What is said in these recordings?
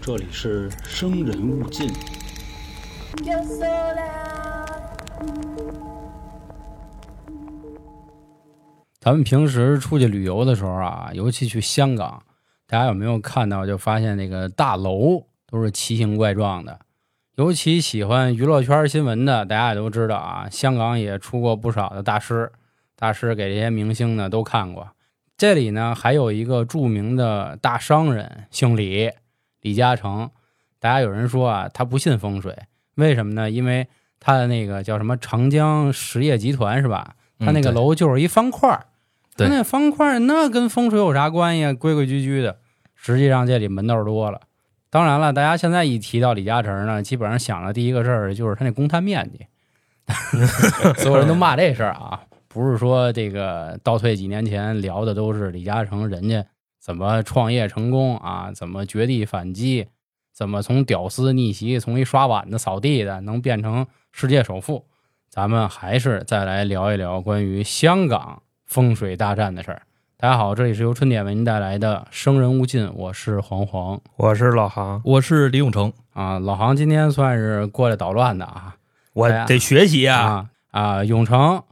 这里是生人勿近。咱们平时出去旅游的时候啊，尤其去香港，大家有没有看到？就发现那个大楼都是奇形怪状的。尤其喜欢娱乐圈新闻的，大家也都知道啊，香港也出过不少的大师，大师给这些明星呢都看过。这里呢还有一个著名的大商人，姓李，李嘉诚。大家有人说啊，他不信风水，为什么呢？因为他的那个叫什么长江实业集团是吧？他那个楼就是一方块儿，对他那方块儿那跟风水有啥关系啊？规规矩矩的。实际上这里门道多了。当然了，大家现在一提到李嘉诚呢，基本上想的第一个事儿就是他那公摊面积，所有人都骂这事儿啊。不是说这个倒退几年前聊的都是李嘉诚人家怎么创业成功啊，怎么绝地反击，怎么从屌丝逆袭，从一刷碗的扫地的能变成世界首富。咱们还是再来聊一聊关于香港风水大战的事儿。大家好，这里是由春点为您带来的《生人勿近》，我是黄黄我是老航，我是李永成，啊。老航今天算是过来捣乱的啊我得学习啊。啊啊！永成，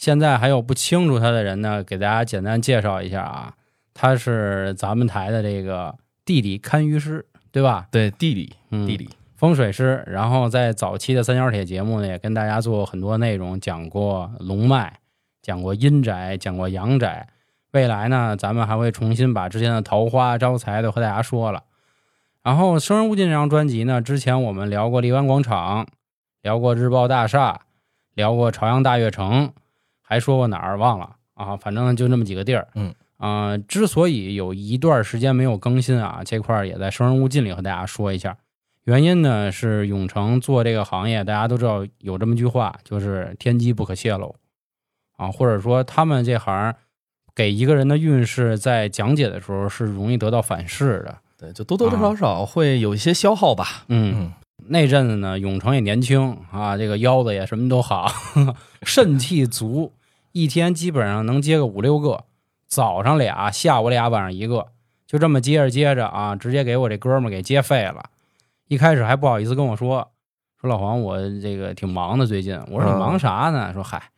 现在还有不清楚他的人呢，给大家简单介绍一下啊。他是咱们台的这个地理堪舆师，对吧？对地理嗯，地理，风水师，然后在早期的三角铁节目呢，也跟大家做过很多内容，讲过龙脉，讲过阴宅，讲过阳宅。未来呢，咱们还会重新把之前的桃花招财都和大家说了。然后《生人勿近》这张专辑呢，之前我们聊过荔湾广场，聊过日报大厦，聊过朝阳大悦城，还说过哪儿忘了啊，反正就那么几个地儿。嗯，啊、之所以有一段时间没有更新啊，这块儿也在《生人勿近》里和大家说一下。原因呢是永成做这个行业，大家都知道有这么句话，就是天机不可泄露啊，或者说他们这行给一个人的运势在讲解的时候是容易得到反噬的。对，就多多少少会有一些消耗吧。嗯，嗯，那阵子呢，永成也年轻啊，这个腰子也什么都好，肾气足，一天基本上能接个五六个，早上俩，下午俩，晚上一个，就这么接着接着啊，直接给我这哥们儿给接废了。一开始还不好意思跟我说，说老黄，我这个挺忙的最近。我说你忙啥呢？说嗨，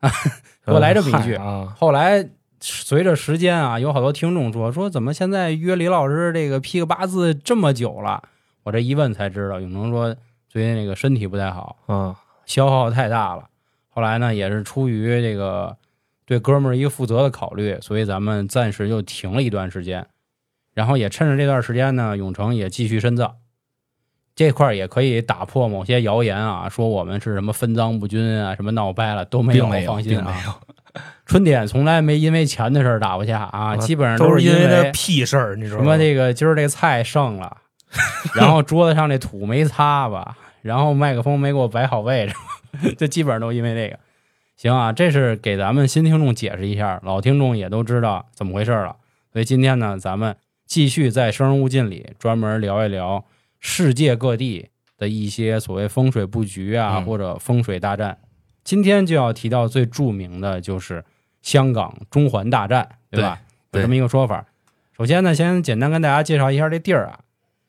给我来这么一句。啊，后来随着时间啊，有好多听众说说怎么现在约李老师这个批个八字这么久了？我这一问才知道，永成说最近那个身体不太好，啊，消耗太大了。后来呢，也是出于这个对哥们儿一个负责的考虑，所以咱们暂时就停了一段时间。然后也趁着这段时间呢，永成也继续深造。这块儿也可以打破某些谣言啊，说我们是什么分赃不均啊，什么闹掰了都没有，并没有，放心啊。春点从来没因为钱的事儿打过架啊，啊基本上都是因为因那屁事儿，你知道吗？什么这个今儿这菜剩了，然后桌子上这土没擦吧，然后麦克风没给我摆好位置，这基本上都因为这个。行啊，这是给咱们新听众解释一下，老听众也都知道怎么回事了。所以今天呢，咱们继续在《生人勿近》里专门聊一聊世界各地的一些所谓风水布局啊，嗯或者风水大战。今天就要提到最著名的就是香港中环大战，对吧？对有这么一个说法。首先呢，先简单跟大家介绍一下这地儿啊。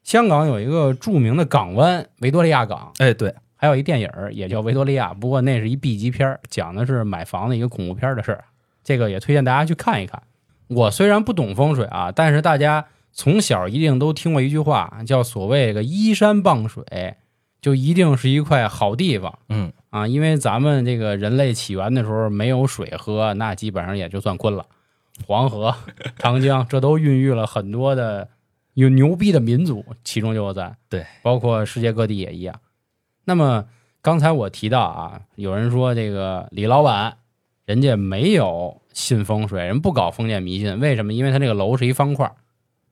香港有一个著名的港湾——维多利亚港，哎，对，还有一电影也叫《维多利亚》，不过那是一 B 级片，讲的是买房的一个恐怖片的事儿。这个也推荐大家去看一看。我虽然不懂风水啊，但是大家从小一定都听过一句话，叫所谓“这个依山傍水”，就一定是一块好地方嗯，啊。因为咱们这个人类起源的时候没有水喝，那基本上也就算昆了。黄河、长江，这都孕育了很多的有牛逼的民族，其中就有咱。对，包括世界各地也一样。那么刚才我提到啊，有人说这个李老板，人家没有信风水，人不搞封建迷信，为什么？因为他这个楼是一方块儿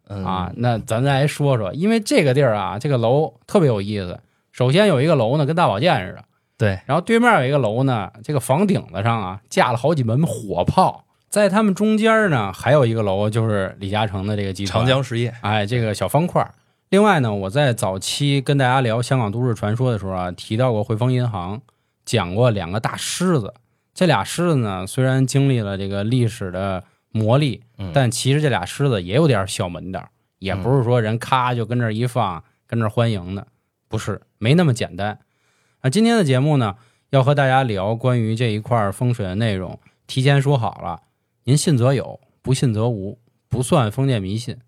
嗯啊。，那咱再来说说，因为这个地儿啊，这个楼特别有意思。首先有一个楼呢，跟大保健似的，对，然后对面有一个楼呢，这个房顶子上啊架了好几门火炮，在他们中间呢还有一个楼，就是李嘉诚的这个集团长江实业，哎，这个小方块儿。另外呢，我在早期跟大家聊香港都市传说的时候啊，提到过汇丰银行，讲过两个大狮子。这俩狮子呢，虽然经历了这个历史的磨砺，嗯但其实这俩狮子也有点小门道儿，也不是说人咔就跟这儿一放，跟这儿欢迎的，不是，没那么简单。那今天的节目呢，要和大家聊关于这一块儿风水的内容，提前说好了，您信则有，不信则无，不算封建迷信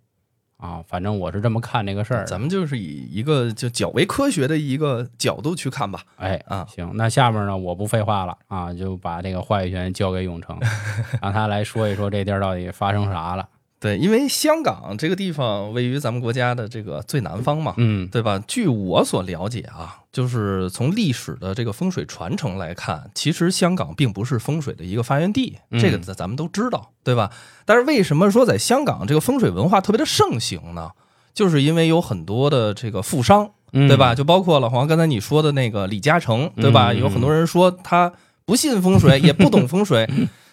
啊。反正我是这么看这个事儿。咱们就是以一个就较为科学的一个角度去看吧。哎啊行，那下面呢，我不废话了啊，就把这个话语权交给永成，让他来说一说这地儿到底发生啥了。对，因为香港这个地方位于咱们国家的这个最南方嘛，嗯对吧？据我所了解啊，就是从历史的这个风水传承来看，其实香港并不是风水的一个发源地，嗯这个咱咱们都知道，对吧？但是为什么说在香港这个风水文化特别的盛行呢？就是因为有很多的这个富商，嗯对吧？就包括老黄刚才你说的那个李嘉诚，对吧？嗯有很多人说他不信风水，也不懂风水。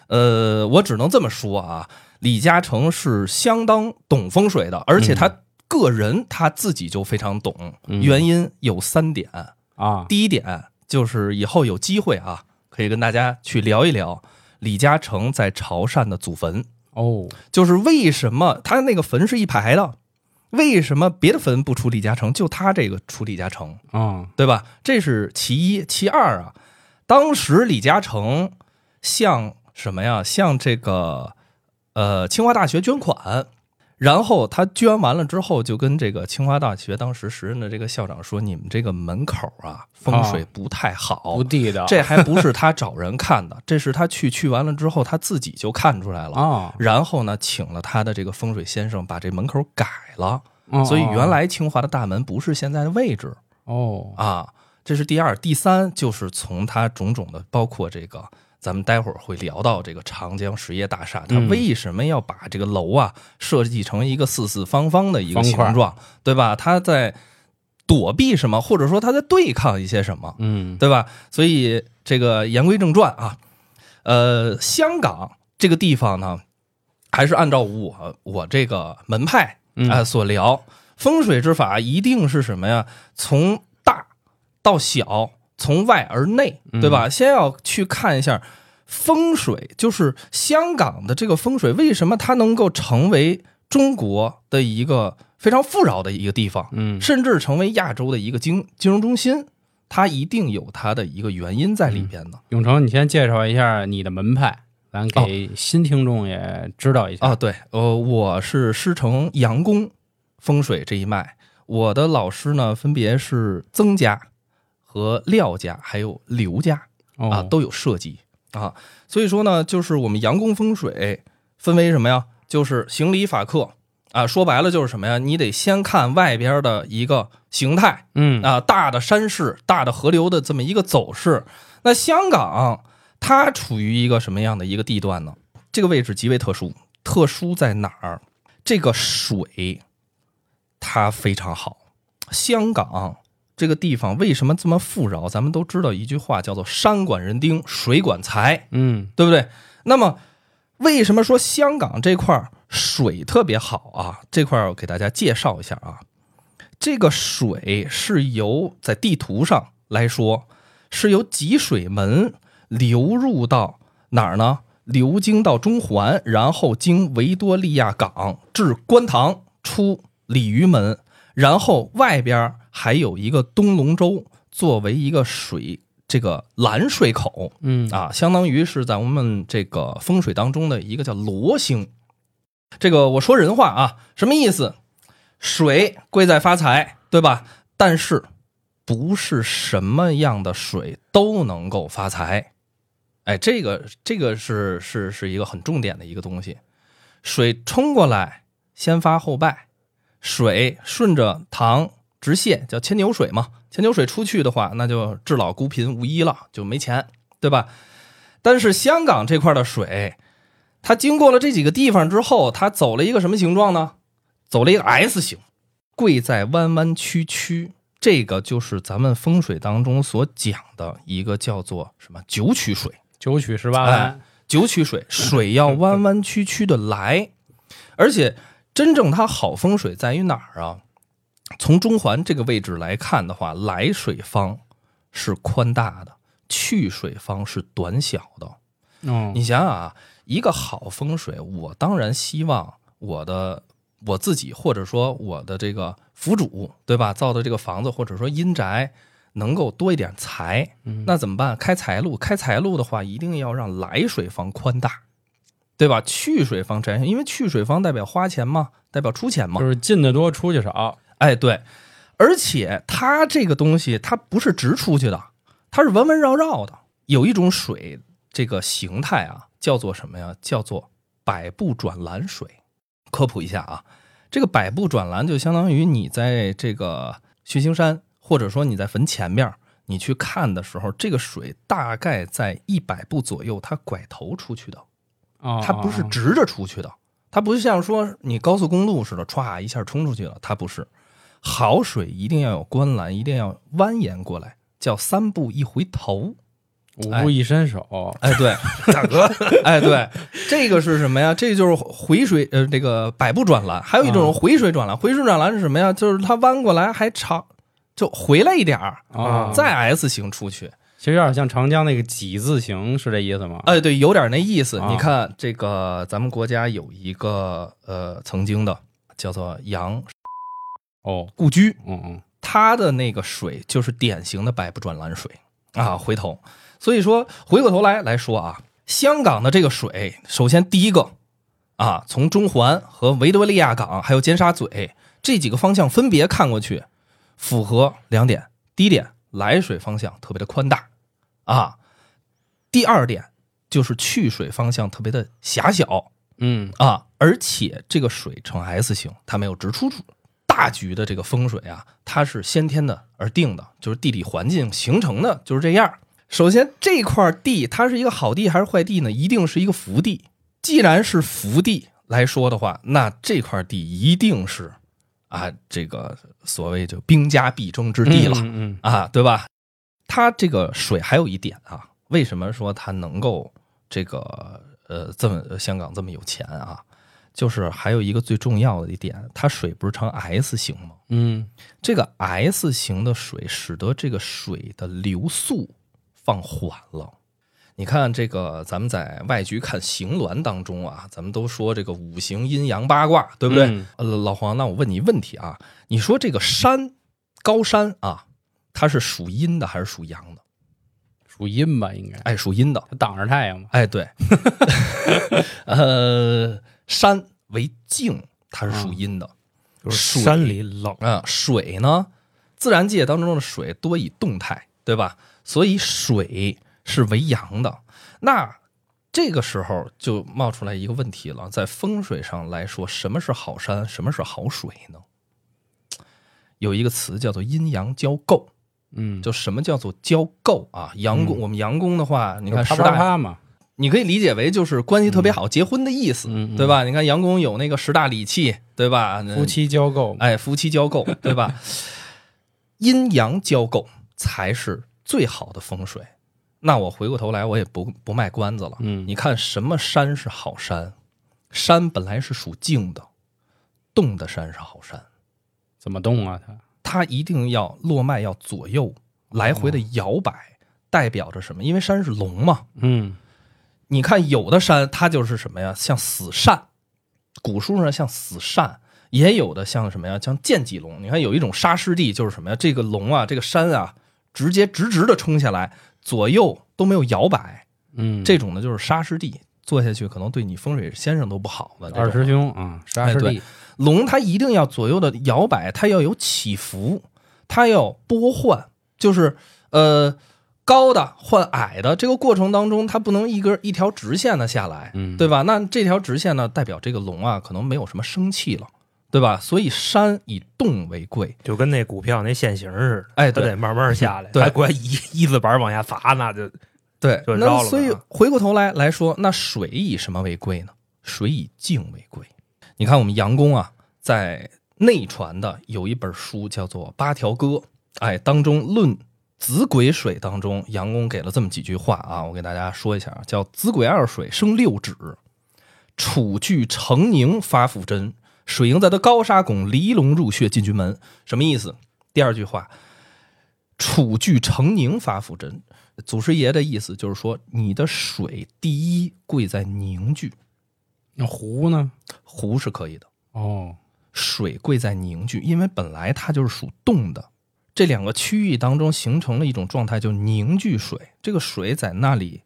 呃，我只能这么说啊，李嘉诚是相当懂风水的，而且他个人他自己就非常懂。嗯原因有三点，啊，第一点就是以后有机会啊，可以跟大家去聊一聊李嘉诚在潮汕的祖坟，哦，就是为什么他那个坟是一排的，为什么别的坟不出李嘉诚，就他这个出李嘉诚？啊，对吧？这是其一，其二啊，当时李嘉诚像什么呀？像这个呃清华大学捐款，然后他捐完了之后，就跟这个清华大学当时时任的这个校长说：“你们这个门口啊，风水不太好。不地道，这还不是他找人看的，这是他去去完了之后，他自己就看出来了。啊，然后呢，请了他的这个风水先生把这门口改了，哦所以原来清华的大门不是现在的位置。哦，啊，这是第二，第三就是从他种种的，包括这个，咱们待会儿会聊到这个长江实业大厦，它嗯为什么要把这个楼啊设计成一个四四方方的一个形状，对吧？它在躲避什么，或者说它在对抗一些什么，嗯对吧？所以这个言归正传啊，呃，香港这个地方呢，还是按照我我这个门派嗯啊、所聊，风水之法一定是什么呀？从大到小，从外而内，对吧？先要去看一下风水，就是香港的这个风水，为什么它能够成为中国的一个非常富饶的一个地方，嗯甚至成为亚洲的一个金金融中心？它一定有它的一个原因在里边的。永成，你先介绍一下你的门派，咱给新听众也知道一下啊，对，呃，我是师承杨公风水这一脉，我的老师呢分别是曾家和廖家，还有刘家啊，哦，都有涉及啊。所以说呢，就是我们阳公风水分为什么呀？就是行礼法克啊，说白了就是什么呀？你得先看外边的一个形态，嗯啊，大的山势、大的河流的这么一个走势。那香港它处于一个什么样的一个地段呢？这个位置极为特殊，特殊在哪儿？这个水它非常好。香港这个地方为什么这么富饶？咱们都知道一句话叫做“山管人丁，水管财”。嗯对不对？那么为什么说香港这块水特别好啊？这块儿我给大家介绍一下啊。这个水是由在地图上来说，是由集水门流入到哪儿呢？流经到中环，然后经维多利亚港至观塘，出鲤鱼门，然后外边还有一个东龙洲作为一个水这个拦水口。嗯啊，相当于是在我们这个风水当中的一个叫罗星。这个我说人话啊，什么意思？水贵在发财，对吧？但是不是什么样的水都能够发财。哎，这个这个是是是一个很重点的一个东西。水冲过来，先发后败；水顺着塘直泻，叫牵牛水嘛。牵牛水出去的话，那就至老孤贫无依了，就没钱，对吧？但是香港这块的水，它经过了这几个地方之后，它走了一个什么形状呢？走了一个 S 型，贵在弯弯曲曲。这个就是咱们风水当中所讲的一个叫做什么九曲水。九曲十八哎弯，九曲水，水要弯弯曲曲的来，而且真正它好风水在于哪儿啊？从中环这个位置来看的话，来水方是宽大的，去水方是短小的。哦你想想啊，一个好风水，我当然希望我的我自己或者说我的这个府主，对吧？造的这个房子或者说阴宅能够多一点财，嗯那怎么办？开财路，开财路的话，一定要让来水方宽大，对吧？去水方窄，因为去水方代表花钱嘛，代表出钱嘛就。是进的多，出去少。哎，对，而且它这个东西它不是直出去的，它是弯弯绕绕的。有一种水这个形态啊，叫做什么呀？叫做百步转蓝水。科普一下啊，这个百步转蓝就相当于你在这个虚星山，或者说你在坟前面，你去看的时候，这个水大概在一百步左右，它拐头出去的。哦，它不是哦直着出去的，它不像说你高速公路似的，歘一下冲出去了，它不是。好水一定要有观澜，一定要蜿蜒过来，叫三步一回头。五步一伸手，哎，对，大哥，哎，对，这个是什么呀？这就是回水，呃，这个百步转栏。还有一种啊回水转栏，回水转栏是什么呀？就是它弯过来还长，就回来一点儿，啊，再 S 型出去。其实有点像长江那个几字形，是这意思吗？哎，对，有点那意思。啊你看这个，咱们国家有一个呃，曾经的叫做杨哦，故居，嗯嗯，它的那个水就是典型的百步转蓝水。啊，回头。所以说，回过头来来说啊，香港的这个水，首先第一个啊，从中环和维多利亚港还有尖沙咀这几个方向分别看过去，符合两点：第一点，来水方向特别的宽大。啊；第二点就是去水方向特别的狭小，嗯，啊，而且这个水呈 S 型，它没有直出处。大局的这个风水啊，它是先天的而定的，就是地理环境形成的就是这样。首先，这块地它是一个好地还是坏地呢？一定是一个福地。既然是福地来说的话，那这块地一定是啊，这个所谓就兵家必争之地了。嗯嗯啊，对吧？它这个水还有一点啊，为什么说它能够这个呃这么香港这么有钱啊？就是还有一个最重要的一点，它水不是呈 S 型吗？嗯这个 S 型的水使得这个水的流速放缓了。你看这个，咱们在外局看行峦当中啊，咱们都说这个五行阴阳八卦，对不对？嗯呃，老黄，那我问你一问题啊，你说这个山高山啊，它是属阴的还是属阳的？属阴吧，应该哎，属阴的。它挡着太阳嘛。哎，对，呃，山为静，它是属阴的。就是山里冷，啊，水呢，自然界当中的水多以动态，对吧？所以水是为阳的。那这个时候就冒出来一个问题了，在风水上来说，什么是好山，什么是好水呢？有一个词叫做阴阳交构，嗯，就什么叫做交构啊？阳宫，我们阳宫的话，你看啪十大，嘛。你可以理解为就是关系特别好，结婚的意思，对吧？你看杨公有那个十大礼器，对吧？夫妻交媾，哎，夫妻交媾，对吧？阴阳交媾才是最好的风水。那我回过头来，我也不不卖关子了。嗯你看什么山是好山？山本来是属静的，动的山是好山，怎么动啊？它它一定要落脉要左右来回的摇摆，代表着什么？因为山是龙嘛。嗯你看有的山它就是什么呀？像死扇，古书上像死扇，也有的像什么呀？像剑脊龙。你看有一种沙湿地，就是什么呀？这个龙啊，这个山啊，直接直直的冲下来，左右都没有摇摆，嗯，这种呢就是沙湿地，坐下去可能对你风水先生都不好的。二师兄啊，沙师弟，龙它一定要左右的摇摆，它要有起伏，它要波换，就是呃高的换矮的这个过程当中，它不能一根一条直线的下来，嗯对吧？那这条直线呢，代表这个龙啊可能没有什么生气了，对吧？所以山以动为贵，就跟那股票那线形似的，哎对它得慢慢下来，对还管一一字板往下砸，那就对，就那所以回过头来来说，那水以什么为贵呢？水以静为贵。你看我们杨公啊，在内传的有一本书叫做《八条歌》，哎，当中论子癸水当中，杨公给了这么几句话啊，我给大家说一下啊，叫子癸二水生六指，楚具成宁发腹针，水营在得高沙拱，离龙入穴进军门，什么意思？第二句话，楚具成宁发腹针，祖师爷的意思就是说，你的水第一贵在凝聚，那壶呢？壶是可以的，哦，水贵在凝聚，因为本来它就是属动的，这两个区域当中形成了一种状态，就凝聚水。这个水在那里，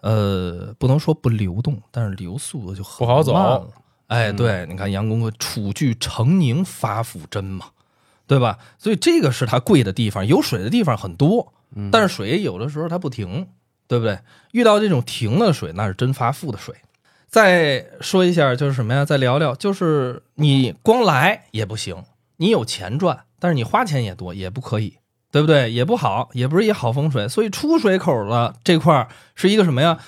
呃，不能说不流动，但是流速度就很不好走。哎，嗯对，你看杨公公“楚具成凝发复真”嘛，对吧？所以这个是它贵的地方，有水的地方很多，嗯但是水有的时候它不停，对不对？遇到这种停的水，那是真发富的水。再说一下，就是什么呀？再聊聊，就是你光来也不行，你有钱赚，但是你花钱也多，也不可以，对不对？也不好，也不是一好风水。所以出水口的这块是一个什么呀？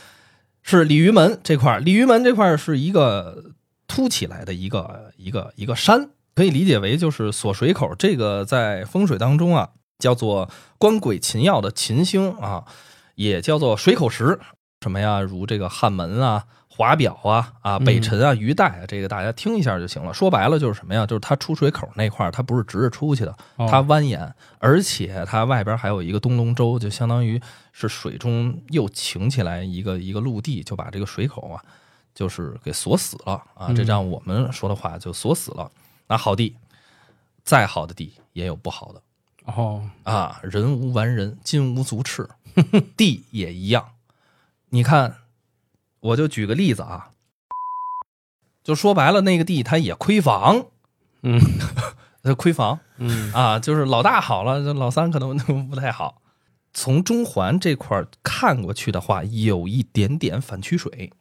是鲤鱼门这块，鲤鱼门这块是一个凸起来的一个一个一个山，可以理解为就是锁水口。这个在风水当中啊，叫做官鬼擒妖的擒星啊，也叫做水口石。什么呀？如这个汉门啊、华表啊、啊北辰啊、鱼带啊，这个大家听一下就行了。说白了就是什么呀？就是它出水口那块儿，它不是直着出去的，哦它蜿蜒，而且它外边还有一个东龙洲，就相当于是水中又擎起来一个一个陆地，就把这个水口啊，就是给锁死了啊。嗯这让我们说的话就锁死了。那好地，再好的地也有不好的哦，啊。人无完人，金无足赤，地也一样。你看，我就举个例子啊，就说白了，那个地它也亏房，嗯它亏房。嗯啊，就是老大好了，这老三可能不太好。从中环这块看过去的话，有一点点反曲水，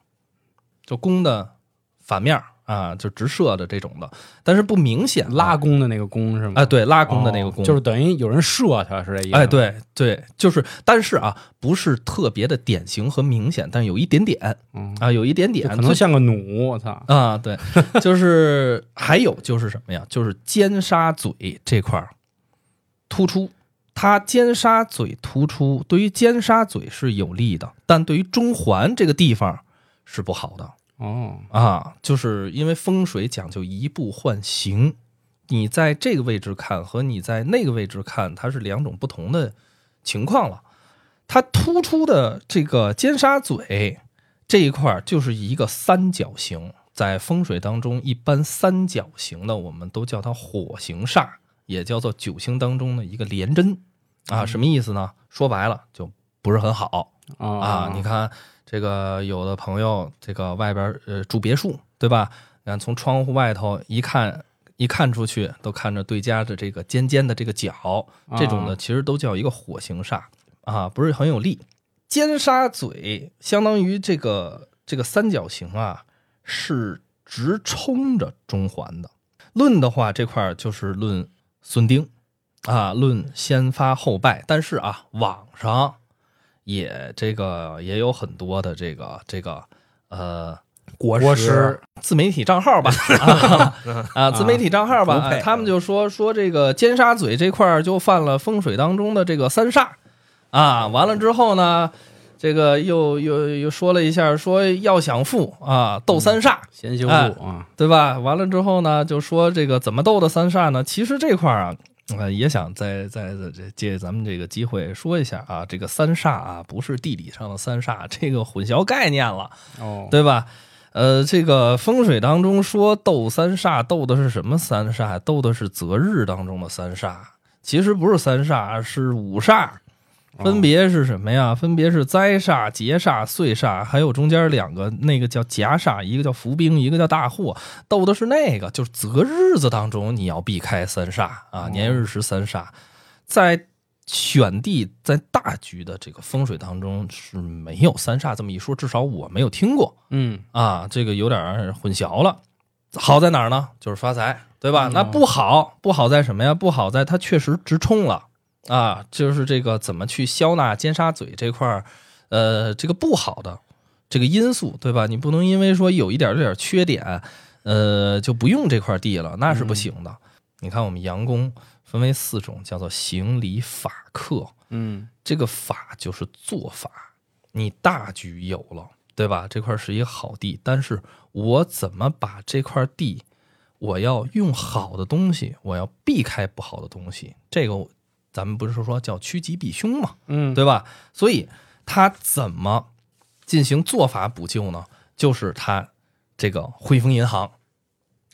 就宫的反面儿啊，就直射的这种的，但是不明显啊拉弓的那个弓是吗？啊，对，拉弓的那个弓，哦就是等于有人射他，是这意思？哎，，对对，就是，但是啊，不是特别的典型和明显，但有一点点嗯，啊，有一点点，可能像个弩，我操！啊，对，就是还有就是什么呀？就是尖沙嘴这块儿突出，它尖沙嘴突出，对于尖沙嘴是有利的，但对于中环这个地方是不好的哦，啊。就是因为风水讲究移步换形，你在这个位置看和你在那个位置看，它是两种不同的情况了。它突出的这个尖沙咀这一块就是一个三角形，在风水当中，一般三角形的我们都叫它火形煞，也叫做九星当中的一个连针啊。什么意思呢？说白了就不是很好啊啊。你看这个有的朋友，这个外边呃住别墅，对吧？你看从窗户外头一看。一看出去，都看着对家的这个尖尖的这个角，这种的啊其实都叫一个火形煞啊，不是很有力。尖沙嘴相当于这个这个三角形啊，是直冲着中环的。论的话，这块儿就是论孙丁啊，论先发后败。但是啊，网上也这个也有很多的这个这个呃国国师师自媒体账号吧，啊啊，自媒体账号吧，他们就说说这个尖沙咀这块儿就犯了风水当中的这个三煞啊，完了之后呢，这个又又又说了一下，说要想富啊，斗三煞，先修哎路啊，对吧？完了之后呢，就说这个怎么斗的三煞呢？其实这块儿啊，呃，也想再再再这借咱们这个机会说一下啊，这个三煞啊，不是地理上的三煞，这个混淆概念了。哦，对吧？呃，这个风水当中说斗三煞，斗的是什么三煞？斗的是择日当中的三煞，其实不是三煞，是五煞，分别是什么呀？分别是灾煞、劫煞、岁煞，还有中间两个，那个叫夹煞，一个叫伏兵，一个叫大祸。斗的是那个，就是择日子当中你要避开三煞啊，年月日时三煞，在选地在大局的这个风水当中是没有三煞这么一说，至少我没有听过。嗯，啊，这个有点混淆了。好在哪儿呢？就是发财，对吧？嗯那不好，不好在什么呀？不好在它确实直冲了啊，就是这个怎么去消纳尖沙咀这块儿，呃，这个不好的这个因素，对吧？你不能因为说有一点点儿缺点，呃，就不用这块地了，那是不行的。你看我们阳宫分为四种，叫做行礼法克，嗯，这个法就是做法，你大局有了，对吧？这块是一个好地，但是我怎么把这块地，我要用好的东西，我要避开不好的东西，这个咱们不是说叫趋吉避凶嘛，嗯，对吧？所以他怎么进行做法补救呢？就是他这个汇丰银行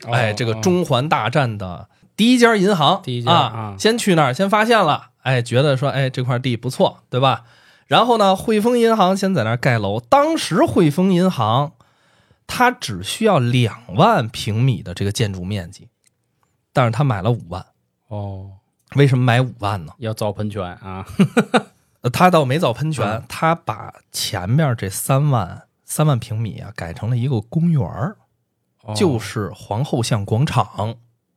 哎，这个哦中环大战的第一家银行，第一家啊啊，先去那儿，先发现了，哎，觉得说，哎，这块地不错，对吧？然后呢，汇丰银行先在那儿盖楼。当时汇丰银行它只需要两万平米的这个建筑面积，但是他买了五万。哦，为什么买五万呢？要造喷泉啊，呃他倒没造喷泉，嗯他把前面这三万三万平米啊改成了一个公园儿哦就是皇后像广场。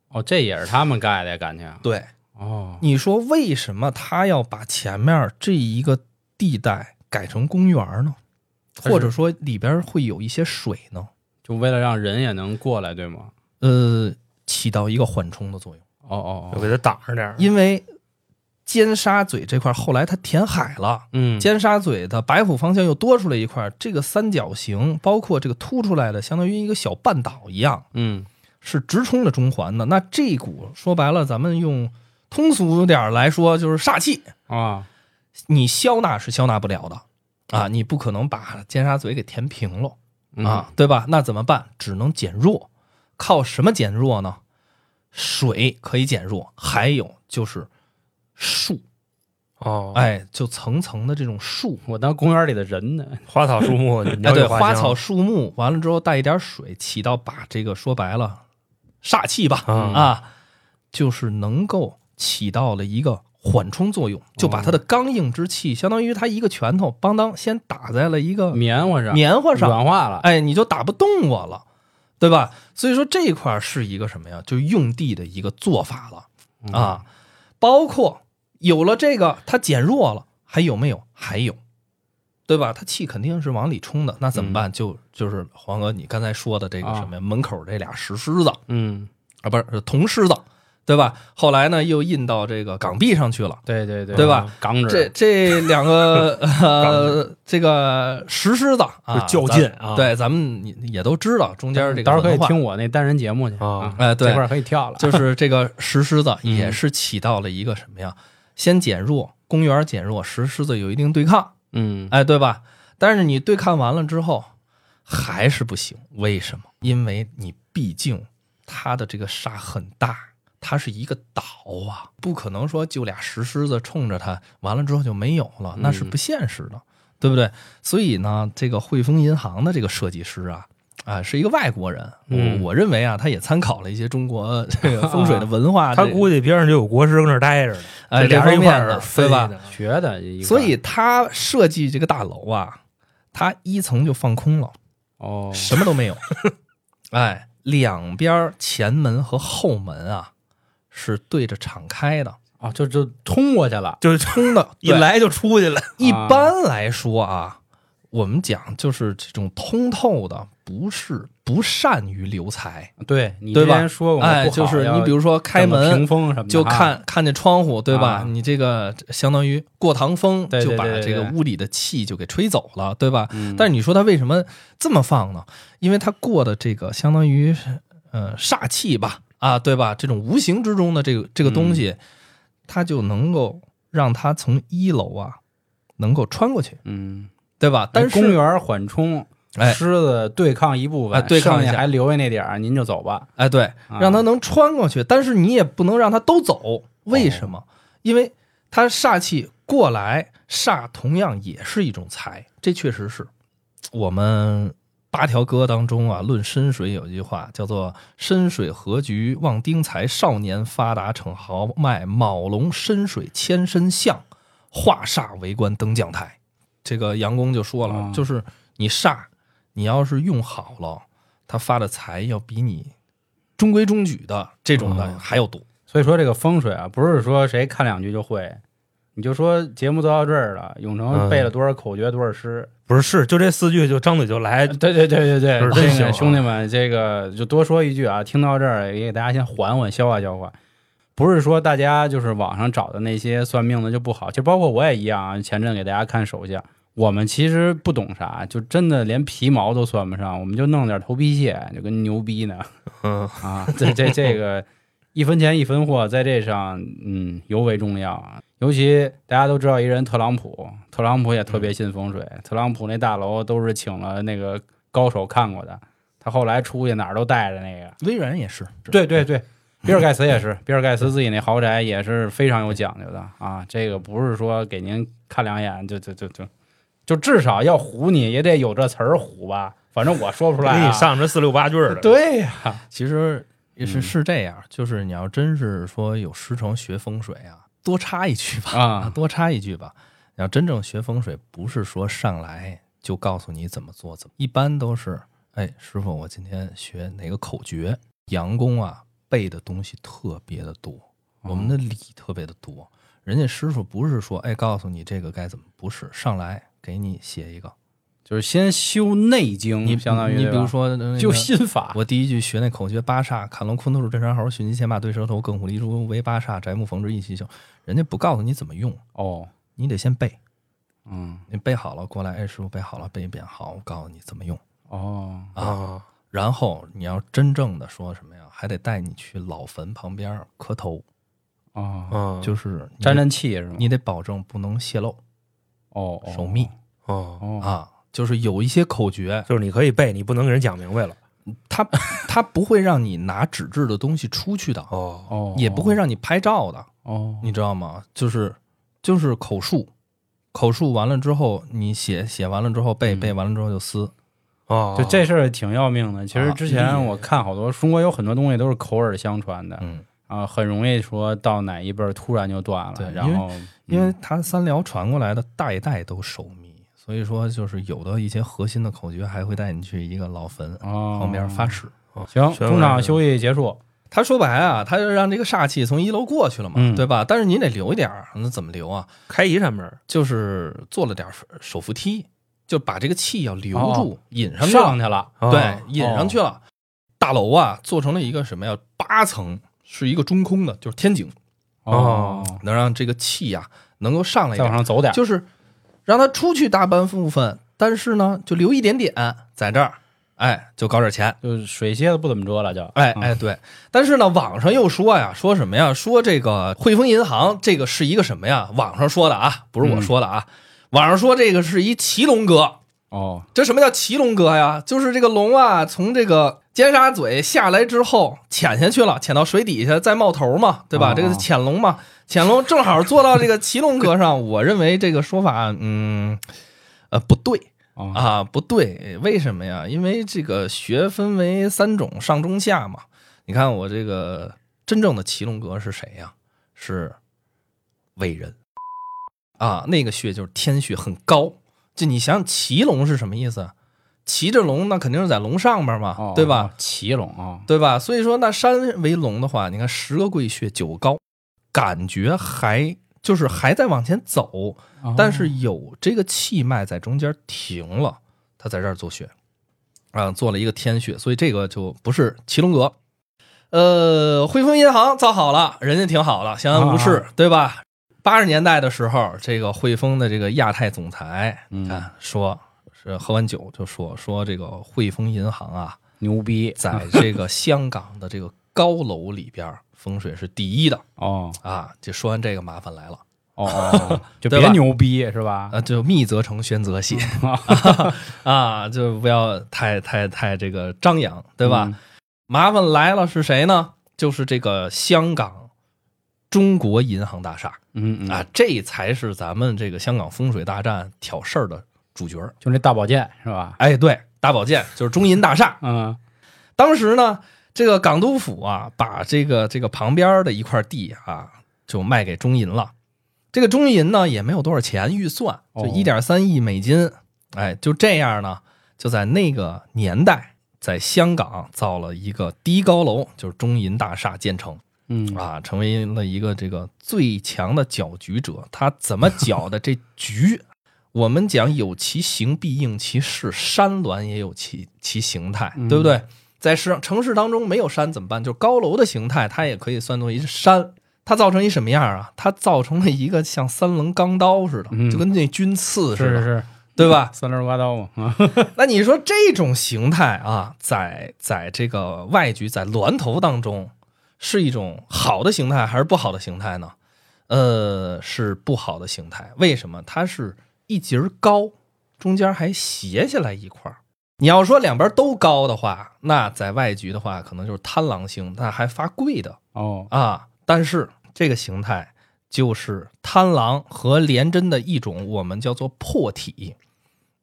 哦，这也是他们盖的呀，感情对，哦，你说为什么他要把前面这一个地带改成公园呢？或者说里边会有一些水呢？就为了让人也能过来，对吗？呃，起到一个缓冲的作用。哦哦哦，就给它挡着点儿。因为尖沙咀这块后来它填海了，嗯，尖沙咀的白虎方向又多出来一块，这个三角形包括这个凸出来的，相当于一个小半岛一样，嗯是直冲着中环的。那这股说白了，咱们用通俗点来说，就是煞气。啊，你消纳是消纳不了的啊，你不可能把尖沙咀给填平了嗯啊，对吧？那怎么办？只能减弱，靠什么减弱呢？水可以减弱，还有就是树，哦，，哎，就层层的这种树，我当公园里的人呢，花草树木，哎，对，花草树木，完了之后带一点水，起到把这个说白了煞气吧。嗯啊，就是能够起到了一个缓冲作用，就把它的刚硬之气，相当于它一个拳头，邦当先打在了一个棉花上，棉花上，软化了，哎，你就打不动我了，对吧？所以说这一块是一个什么呀？就用地的一个做法了嗯啊，包括有了这个，它减弱了，还有没有？还有，对吧？它气肯定是往里冲的，那怎么办？就就是黄哥你刚才说的这个啊什么呀？门口这俩石狮子嗯，啊，不是是铜狮子，对吧？后来呢又印到这个港币上去了。对对对，对吧？港这纸，这两个 呃，这个石狮子啊，较劲啊对，咱们也也都知道中间这个到时候可以听我那单人节目去啊哎对这块可以跳了，就是这个石狮子嗯也是起到了一个什么呀？先减弱，公园减弱，石狮子有一定对抗，嗯，哎，对吧？但是你对抗完了之后还是不行，为什么？因为你毕竟它的这个杀很大，它是一个岛啊，不可能说就俩石狮子冲着它，完了之后就没有了，那是不现实的，对不对？所以呢，这个汇丰银行的这个设计师啊。啊，是一个外国人，我、嗯我认为啊，他也参考了一些中国这个风水的文化，他估计边上就有国师跟那儿待着呢，哎这俩人一块儿这方面的对吧学的，所以他设计这个大楼啊，他一层就放空了，哦，什么都没有。哎，两边前门和后门啊是对着敞开的，啊，就就冲过去了，就是冲的。一来就出去了。一般来说啊，我们讲就是这种通透的，不是不善于留财。对你对吧之前说过，哎，就是你比如说开门屏风什么的，就看看见窗户，对吧？啊你这个相当于过堂风，对对就把这个屋里的气就给吹走了，对吧？嗯，但是你说他为什么这么放呢？因为他过的这个相当于是呃煞气吧，啊，对吧？这种无形之中的这个这个东西，它就能够让它从一楼啊能够穿过去，嗯，对吧？但是公园缓冲，哎狮子对抗一部分，哎对抗一下还留下那点儿，您就走吧。哎，对，啊让它能穿过去，但是你也不能让它都走，为什么？因为它煞气过来，煞同样也是一种财，这确实是我们八条歌当中啊，论深水有一句话叫做“深水何局望丁财，少年发达逞豪迈，卯龙深水千身相，化煞为官登将台”。这个杨公就说了，哦就是你煞，你要是用好了，他发的财要比你中规中矩的这种的哦还要多。所以说这个风水啊，不是说谁看两句就会。你就说节目做到这儿了，永成嗯背了多少口诀，多少诗？不是是就这四句就张嘴就来，对对对对对，真这个行啊兄弟们，这个就多说一句啊，听到这儿也给大家先缓缓消化消化。不是说大家就是网上找的那些算命的就不好，就包括我也一样啊。前阵给大家看手相，我们其实不懂啥，就真的连皮毛都算不上，我们就弄点头皮屑，就跟牛逼呢嗯，啊！这这这个一分钱一分货，在这上嗯尤为重要啊。尤其大家都知道一人特朗普，特朗普也特别信风水，特朗普那大楼都是请了那个高手看过的，他后来出去哪儿都带着那个。微软也是，对对对，比尔盖茨也是，比尔盖茨自己那豪宅也是非常有讲究的啊。这个不是说给您看两眼就就就就就至少要唬你也得有这词儿唬吧。反正我说不出来、啊。给你上这四六八句儿的，对呀、其实也是嗯是这样，就是你要真是说有师承学风水啊，多插一句吧，啊多插一句吧。你要真正学风水，不是说上来就告诉你怎么做，怎么，一般都是，哎，师傅，我今天学哪个口诀，阳宫啊背的东西特别的多，我们的理特别的多。人家师傅不是说，哎，告诉你这个该怎么，不是上来给你写一个，就是先修内经，你相当于你比如说那个就心法，我第一句学那口诀八煞：坎龙、坤兔、镇山猴、寻鸡、牵马、对蛇头、艮虎、离珠为八煞，宅木、逢之、一起秀。人家不告诉你怎么用，哦，你得先背。嗯，你背好了过来，哎，师傅背好了，背一遍，好，我告诉你怎么用哦，啊。啊，然后你要真正的说什么呀，还得带你去老坟旁边磕头，哦，啊，就是沾沾气是吗？你得保证不能泄露，哦，哦守密哦，哦，啊。就是有一些口诀，就是你可以背，你不能给人讲明白了，他他不会让你拿纸质的东西出去的，哦，哦，也不会让你拍照的。哦，你知道吗？就是就是口述，口述完了之后，你写写完了之后背，嗯。背完了之后就撕。哦，就这事儿挺要命的。其实啊。之前我看好多中国有很多东西都是口耳相传的。嗯，啊，很容易说到哪一辈儿突然就断了，对然后因为他三辽传过来的代代都守密，所以说就是有的一些核心的口诀还会带你去一个老坟哦旁边发誓。行，中场休息结束，他说白啊，他就让这个煞气从一楼过去了嘛，嗯对吧？但是你得留一点儿，那怎么留啊？开一扇门，就是做了点儿手扶梯，就把这个气要留住，引上去了。上去了，哦对，引上去了。大楼啊，做成了一个什么呀？八层，是一个中空的，就是天井，哦，能让这个气呀、能够上来一再往，上走点，就是让他出去大半部分，但是呢，就留一点点在这儿，哎，就搞点钱。就是水蝎子不怎么着了，就嗯哎哎，对，但是呢，网上又说呀，说什么呀？说这个汇丰银行这个是一个什么呀？网上说的啊，不是我说的啊。网上说这个是一骑龙哥，哦，这什么叫骑龙哥呀？就是这个龙啊，从这个尖沙咀下来之后潜下去了，潜到水底下再冒头嘛，对吧？哦这个潜龙嘛，潜龙正好坐到这个骑龙阁上。我认为这个说法，嗯，呃，不对。哦啊，不对，为什么呀？因为这个穴分为三种，上中下嘛。你看我这个真正的骑龙阁是谁呀？是伟人啊，那个穴就是天穴，很高。就你想想骑龙是什么意思？骑着龙，那肯定是在龙上边嘛，哦对吧？哦骑龙啊，对吧？所以说，那山为龙的话，你看十个贵穴九高，感觉还就是还在往前走，哦但是有这个气脉在中间停了，他在这儿做穴，啊，做了一个天穴，所以这个就不是骑龙阁。呃，汇丰银行造好了，人家挺好的，相安无事，对吧？八十年代的时候，这个汇丰的这个亚太总裁，嗯你看说是喝完酒就说说这个汇丰银行啊，牛逼在这个香港的这个高楼里边风水是第一的哦啊。就说完这个麻烦来了。哦哦，就别牛逼是吧？啊，就密则成，宣则细 啊，就不要太太太这个张扬，对吧？嗯麻烦来了是谁呢？就是这个香港中国银行大厦嗯嗯啊，这才是咱们这个香港风水大战挑事儿的主角儿。就那大宝剑是吧？哎，对，大保健就是中银大厦。嗯当时呢，这个港督府啊，把这个这个旁边的一块地啊，就卖给中银了。这个中银呢，也没有多少钱预算，就哦一点三亿美金。哎，就这样呢，就在那个年代，在香港造了一个第一高楼，就是中银大厦建成嗯啊，成为了一个这个最强的搅局者。他怎么搅的这局？我们讲有其形必应其势，山峦也有其其形态，嗯对不对？在市城市当中没有山怎么办？就高楼的形态，它也可以算作一山。它造成一什么样啊？它造成了一个像三棱钢刀似的，嗯就跟那军刺似的，是是是，对吧？三棱刮刀嘛啊，那你说这种形态啊，在在这个外局在峦头当中，是一种好的形态还是不好的形态呢？呃，是不好的形态。为什么？它是一节儿高，中间还斜下来一块儿，你要说两边都高的话，那在外局的话，可能就是贪狼星，那还发贵的哦，啊。但是这个形态就是贪狼和廉贞的一种，我们叫做破体。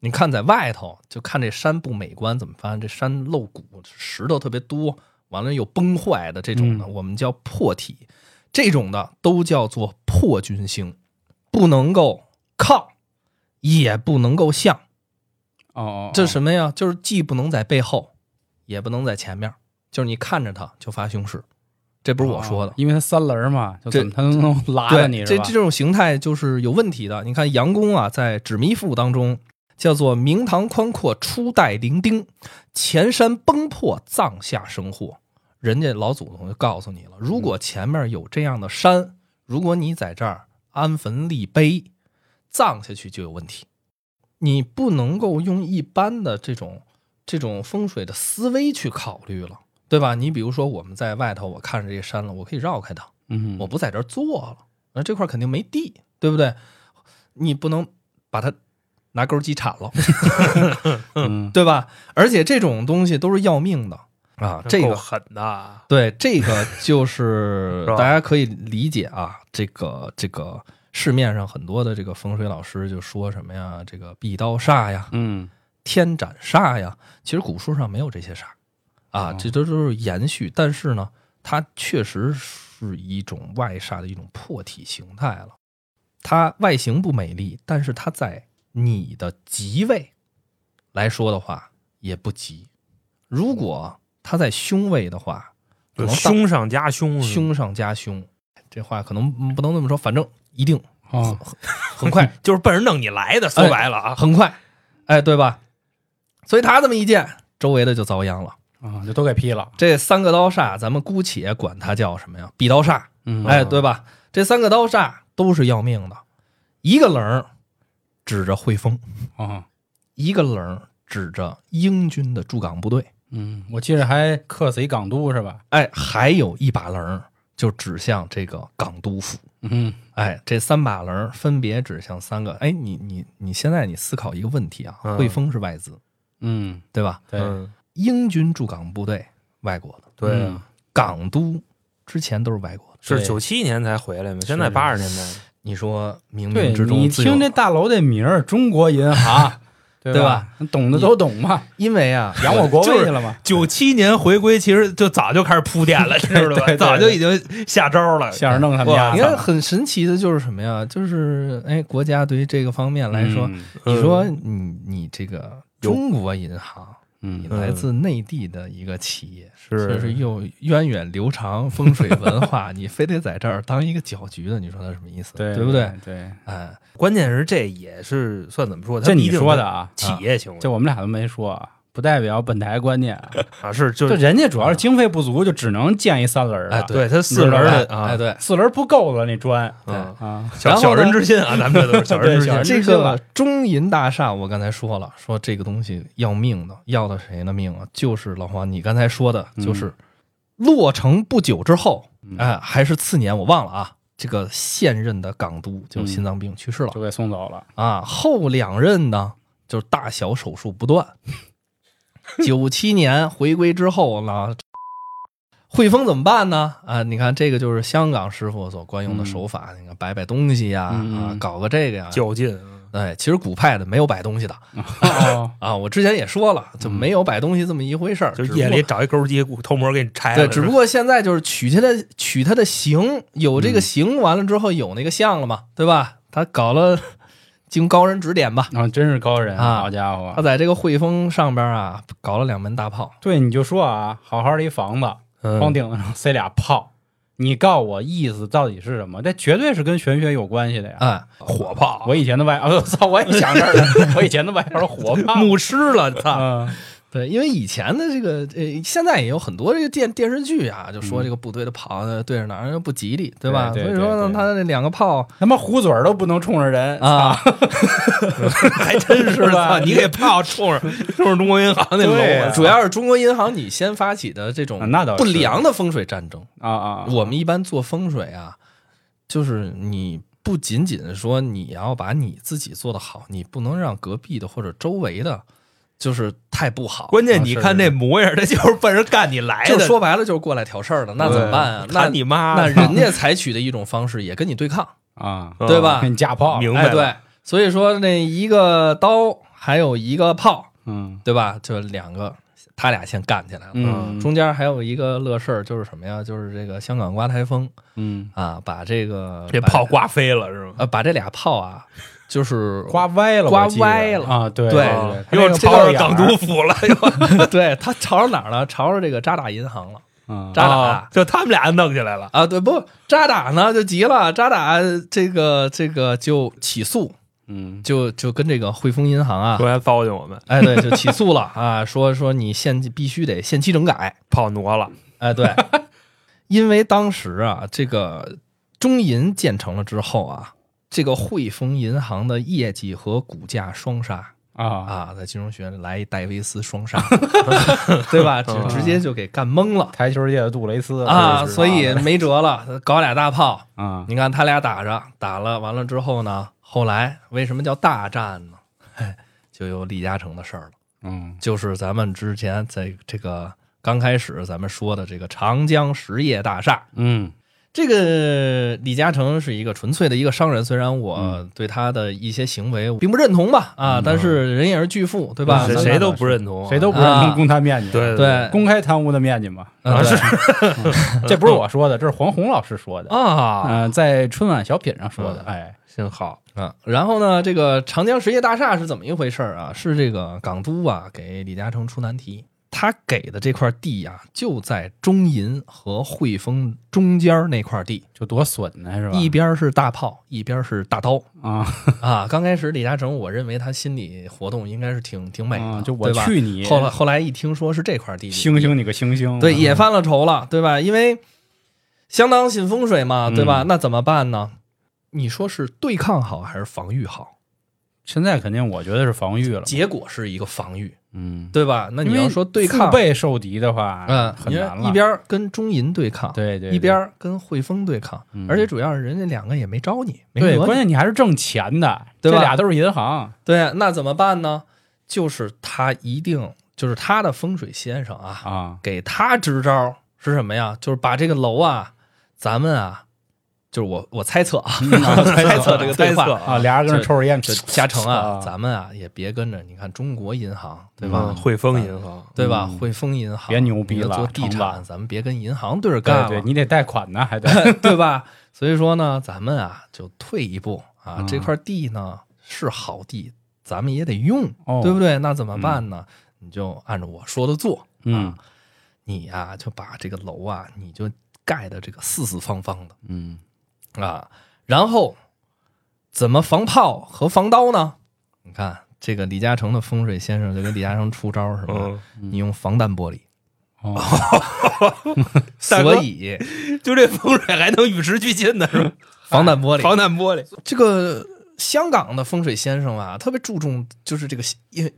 你看在外头，就看这山不美观，怎么发现这山露骨，石头特别多，完了又崩坏的这种的，嗯我们叫破体。这种的都叫做破军星，不能够靠，也不能够向。哦哦，这是什么呀？就是既不能在背后，也不能在前面，就是你看着他就发凶势。这不是我说的哦，因为他三轮嘛，就这怎么它都能拉着你？这这种形态就是有问题的。你看杨公啊，在《纸迷赋》当中叫做“明堂宽阔，初代伶仃，前山崩破，葬下生祸”。人家老祖宗就告诉你了，如果前面有这样的山，如果你在这儿安坟立碑，葬下去就有问题。你不能够用一般的这种这种风水的思维去考虑了，对吧？你比如说我们在外头，我看着这山了，我可以绕开它，嗯，我不在这儿做了，那这块肯定没地，对不对？你不能把它拿钩机铲了，嗯对吧？而且这种东西都是要命的啊，这个够狠的，对这个就是大家可以理解啊，这个这个市面上很多的这个风水老师就说什么呀，这个壁刀煞呀，嗯天斩煞呀，其实古书上没有这些煞啊哦，这都都是延续。但是呢，它确实是一种外煞的一种破体形态了。它外形不美丽，但是它在你的吉位来说的话也不吉。如果它在凶位的话，可能凶上加凶，凶上加凶。这话可能不能这么说，反正一定啊，很快。就是奔着弄你来的。说白了啊，很快，哎，对吧？所以他这么一见，周围的就遭殃了。啊，就都给劈了，这三个刀煞，咱们姑且管它叫什么呀？壁刀煞，嗯，哎，对吧？这三个刀煞都是要命的，一个棱儿指着汇丰，啊，一个棱儿指着英军的驻港部队，嗯，我记得还克死一港督是吧？哎，还有一把棱儿就指向这个港督府。嗯哎，这三把棱儿分别指向三个。哎，你你你现在你思考一个问题啊，嗯。汇丰是外资，嗯，对吧？对，嗯，英军驻港部队外国的，对。啊嗯，港督之前都是外国的。是九七年才回来嘛，现在八十年代，你说冥对冥之中你听这大楼的名儿，中国银行，对对吧？懂的都懂嘛，因为啊，扬我国就是威去了嘛。九七年回归，其实就早就开始铺垫了，知道吧？早就已经下招了。想着弄他们家你，看很神奇的就是什么呀？就是哎，国家对于这个方面来说，嗯你说你你这个中国银行，你嗯，来自内地的一个企业，是就是又源远流长风水文化，你非得在这儿当一个搅局的，你说他什么意思？对对不对？？对，哎，关键是这也是算怎么说？它这你说的啊，企业行为这我们俩都没说啊，不代表本台观念啊。啊，是就就是人家主要是经费不足，就只能建一三轮儿的。哎对他四轮哎的啊，哎，对，四轮儿不够了，那砖嗯，啊，小然后呢小人之心啊，咱们这都是小人之心对小人。这个中银大厦，我刚才说了，说这个东西要命的，要的谁的命啊？就是老黄，你刚才说的，嗯就是落成不久之后，嗯哎，还是次年，我忘了啊。这个现任的港督就心脏病去世了、就给送走了。啊，后两任呢，就是大小手术不断。九七年回归之后呢，汇丰怎么办呢？啊，你看这个就是香港师傅所惯用的手法，你看摆摆东西呀，嗯啊，嗯。搞个这个呀，较劲，哎，其实古派的没有摆东西的。哦，啊，我之前也说了，就没有摆东西这么一回事儿，就只不过夜里找一钩机偷摸给你拆了。对，只不过现在就是取它的取它的形，有这个形，完了之后有那个像了嘛，对吧？他搞了，经高人指点吧，啊，真是高人，啊好家伙他！在这个汇丰上边啊搞了两门大炮，对，你就说啊，好好的一房子，嗯房顶子上塞俩炮，你告我意思到底是什么？这绝对是跟玄学有关系的呀！嗯，火炮，我以前的外，我操，我也想这儿了，我以前的外号是火炮，牧师了，操！嗯对，因为以前的这个呃，现在也有很多这个电电视剧啊，就说这个部队的炮对着哪儿不吉利，对吧？对对所以说呢，他那两个炮他妈糊嘴都不能冲着人啊，还真是是吧！你给炮冲上 冲上中国银行那楼啊啊，主要是中国银行你先发起的这种不良的风水战争。啊啊！我们一般做风水啊，就是你不仅仅说你要把你自己做得好，你不能让隔壁的或者周围的就是太不好。关键你看那模样，他就是奔着干你来的，就说白了就是过来挑事儿的，那怎么办啊？那你妈那人家采取的一种方式也跟你对抗，啊，嗯对吧给你架炮，明白哎，对，所以说那一个刀还有一个炮，嗯对吧？就两个，他俩先干起来了。嗯中间还有一个乐事儿，就是什么呀？就是这个香港刮台风嗯，啊，把这个这炮刮飞了是吗？呃，把这俩炮啊，就是刮歪了，刮歪了啊，对对对，又朝朝着港督府了，又对他朝着哪儿了？朝着这个渣打银行了嗯渣打啊就他们俩弄起来了。啊！对，不渣打呢就急了，渣打这个这个就起诉，嗯就就跟这个汇丰银行啊说，还糟践我们，哎，对，就起诉了啊，说说你限必须得限期整改，跑挪了，哎，对，因为当时啊，这个中银建成了之后啊，这个汇丰银行的业绩和股价双杀啊啊，在金融学院来一戴维斯双杀，对吧？直直接就给干懵了台球界的杜蕾斯啊，所以没辙了，搞俩大炮。啊你看他俩打着打了，完了之后呢，后来为什么叫大战呢？嘿，就有李嘉诚的事儿了。嗯就是咱们之前在这个刚开始咱们说的这个长江实业大厦，嗯这个李嘉诚是一个纯粹的一个商人，虽然我嗯。对他的一些行为并不认同吧，啊，但是人也是巨富，对吧？那谁谁都不认同，谁都不认啊同公摊面积，对对公开贪污的面积嘛，啊是。这不是我说的，这是黄宏老师说的，啊，嗯，在春晚小品上说的，嗯哎，真好，啊，然后呢，这个长江实业大厦是怎么一回事儿啊？是这个港督啊给李嘉诚出难题，他给的这块地啊，就在中银和汇丰中间那块地，就多损呢，是吧？一边是大炮，一边是大刀啊啊。刚开始李嘉诚，我认为他心理活动应该是挺挺美的，啊，就我去你，后来后来一听说是这块地，星星你个星星，对也犯了愁了，对吧？因为相当信风水嘛，对吧？嗯那怎么办呢？你说是对抗好还是防御好？现在肯定我觉得是防御了，结果是一个防御，嗯，对吧？那你要说对抗腹，背受敌的话，嗯，很难了，你一边跟中银对抗，对对，一边跟汇丰对抗，嗯。而且主要是人家两个也没招你，没对，关键你还是挣钱的，对吧？这俩都是银行，对，那怎么办呢？就是他一定就是他的风水先生啊，啊，给他支招是什么呀？就是把这个楼啊，咱们啊，就是我我猜测啊，猜测这个对话猜测啊，俩人跟那抽着烟，就嘉诚啊啊，咱们啊也别跟着，你看中国银行对吧？嗯汇丰银行，对吧？嗯汇丰银行别牛逼了做地产，咱们别跟银行对着干了，对，你得贷款呢，还得 对吧？所以说呢，咱们啊就退一步啊，嗯这块地呢是好地，咱们也得用，哦对不对？那怎么办呢？你就按照我说的做，嗯啊，你呀、就把这个楼啊，你就盖的这个四四方方的嗯啊，然后怎么防炮和防刀呢？你看这个李嘉诚的风水先生就给李嘉诚出招是吧？嗯，你用防弹玻璃，哦，所以就这风水还能与时俱进呢，是吧？防弹玻璃防弹玻璃，这个香港的风水先生啊，特别注重就是这个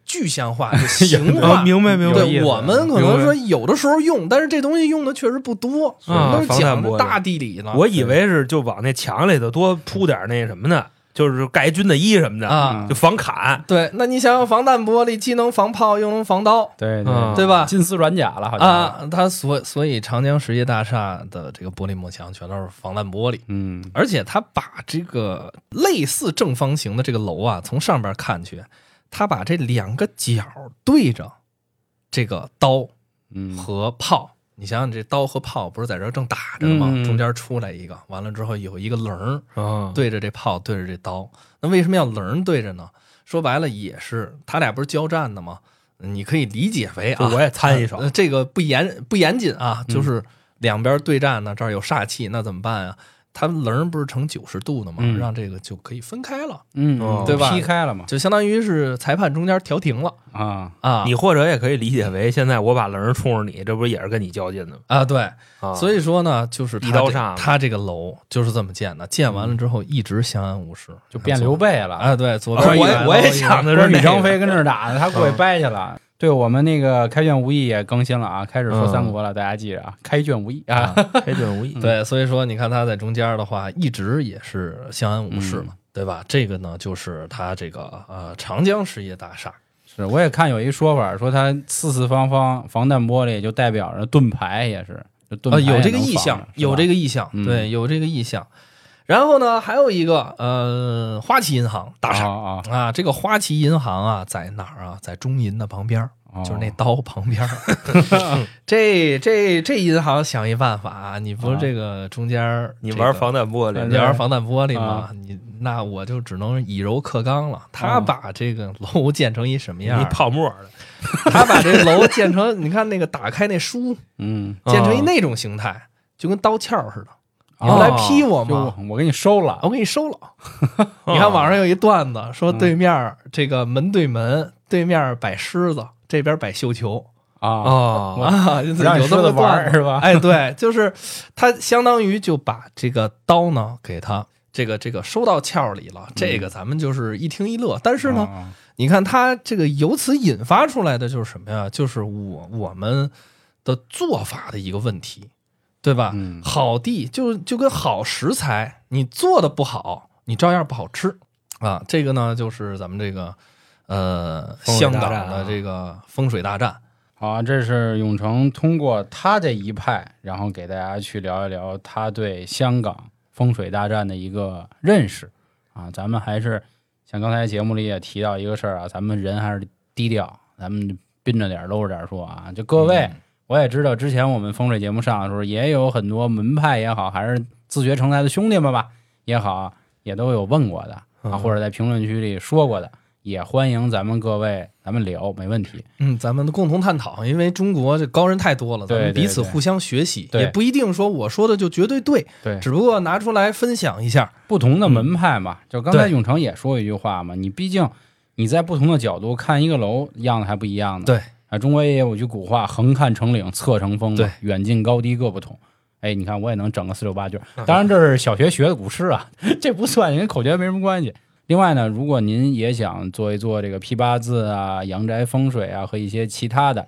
具象化、就形化。啊明白明白，对我们可能说有的时候用，但是这东西用的确实不多，我们都是讲大地理呢。我以为是就往那墙里头多铺点那什么呢，就是盖军的衣什么的，啊，就防砍。对，那你想想防弹玻璃，既能防炮又能防刀，对嗯。对。吧？金丝软甲了，好像。啊，它所所以长江实业大厦的这个玻璃幕墙全都是防弹玻璃，嗯。而且它把这个类似正方形的这个楼啊，从上边看去，它把这两个角对着这个刀嗯。和炮。你想想，这刀和炮不是在这儿正打着呢吗？嗯中间出来一个，完了之后有一个棱儿啊，对着这炮，对着这刀。那为什么要棱儿对着呢？说白了也是，他俩不是交战的吗？你可以理解为啊，我也参一手呃这个不严不严谨啊，嗯就是两边对战呢，这儿有煞气，那怎么办啊？它棱儿不是成九十度的吗？嗯让这个就可以分开了，嗯哦对吧劈开了嘛就相当于是裁判中间调停了啊，啊。你或者也可以理解为，现在我把棱儿冲着你，这不也是跟你较劲的吗？啊，对，啊，所以说呢，就是他这一刀煞他这个楼就是这么建的，建完了之后一直相安无事，就变刘备了。啊，对，左啊我也我也想的是那个关羽张飞跟这儿打呢，他过去掰去了。对我们那个开卷无益也更新了啊，开始说三国了，大家记着啊，开卷无益啊。开卷无益。对，所以说你看他在中间的话，一直也是相安无事嗯嘛，对吧？这个呢，就是他这个呃长江实业大厦，是是，我也看有一说法，说他四四方方防弹玻璃就代表着盾牌，也是就盾啊，牌有这个意向，有这个个意向，嗯对，有这个意向。然后呢，还有一个呃，花旗银行大厦啊啊，这个花旗银行啊，在哪儿啊？在中银的旁边就是那刀旁边儿。这这这银行想一办法啊，你不是这个中间儿这个你玩防弹玻璃，你玩防弹玻璃啊吗？你那我就只能以柔克刚了。他啊把这个楼建成一什么样一？泡沫的，他把这楼建成，你看那个打开那书，嗯，建成一那种形态，就跟刀鞘似的。你要来批我就吗？我给你收了我给你收了。你看网上有一段子，嗯说对面这个门对门，对面摆狮子，这边摆绣球啊，哦，啊，让你有这么玩是吧 哎，对，就是他相当于就把这个刀呢给他这个这个收到鞘里了。这个咱们就是一听一乐，但是呢，啊你看他这个由此引发出来的就是什么呀？就是我我们的做法的一个问题，对吧？嗯好地就就跟好食材，你做的不好，你照样不好吃啊。这个呢，就是咱们这个呃香港的这个风水大战。好啊，这是永成通过他这一派，然后给大家去聊一聊他对香港风水大战的一个认识啊。咱们还是像刚才节目里也提到一个事儿啊，咱们人还是低调，咱们憋着点儿搂着点儿说啊。就各位，我也知道之前我们风水节目上的时候，也有很多门派也好，还是自学成才的兄弟们吧也好，也都有问过的啊，嗯或者在评论区里说过的，也欢迎咱们各位咱们聊，没问题。嗯，咱们共同探讨，因为中国这高人太多了，咱们彼此互相学习，对。也不一定说我说的就绝对对，对，只不过拿出来分享一下。不同的门派嘛，就刚才永成也说一句话嘛，你毕竟你在不同的角度看一个楼，样子还不一样呢。对啊，中国也有句古话，横看成岭侧成峰远近高低各不同。哎，你看我也能整个四六八句儿，当然这是小学学的古诗啊，这不算，跟口诀没什么关系。另外呢，如果您也想做一做这个批八字啊、阳宅风水啊和一些其他的，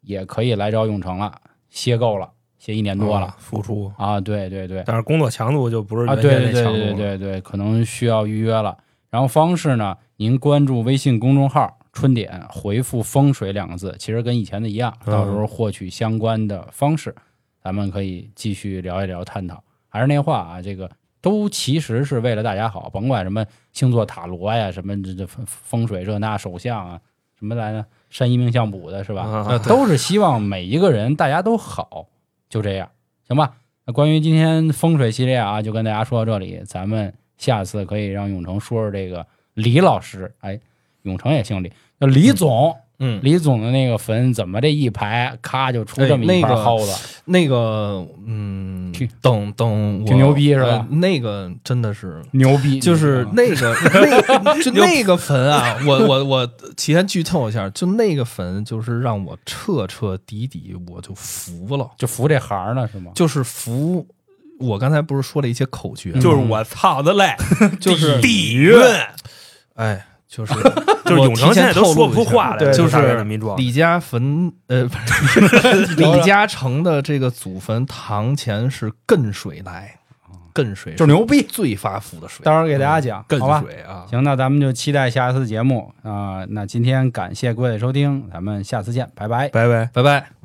也可以来找永成了，歇够了，歇一年多了啊付出，啊，对对对，但是工作强度就不是啊，原对对对对对，可能需要预约了。然后方式呢，您关注微信公众号“春点”，回复“风水”两个字，其实跟以前的一样，嗯到时候获取相关的方式，咱们可以继续聊一聊、探讨。还是那话啊，这个都其实是为了大家好，甭管什么星座塔罗呀，什么这这风风水这那手相啊，什么来着，山医命相卜的是吧？啊都是希望每一个人大家都好，就这样，行吧？那关于今天风水系列啊，就跟大家说到这里，咱们下次可以让永成说说这个李老师，哎，永成也姓李，叫李总，嗯，李总的那个坟怎么这一排咔就出这么一个块蒿子，那个，嗯挺，等等，挺牛逼是吧呃那个真的是，牛逼，就是那个那 就那个坟啊，我我我提前剧透一下，就那个坟，就是让我彻彻底底我就服了，就服这行了是吗？就是服。我刚才不是说了一些口诀吗，就是我操的嘞，就是底蕴，哎，就是 就是永城现在都说不出话来就是李家坟，呃，不是 李嘉诚的这个祖坟堂前是艮水来，艮水就是牛逼，最发福的水，到时候给大家讲，好吧艮？水啊，行，那咱们就期待下一次节目啊、那今天感谢各位的收听，咱们下次见，拜拜。拜拜。拜拜。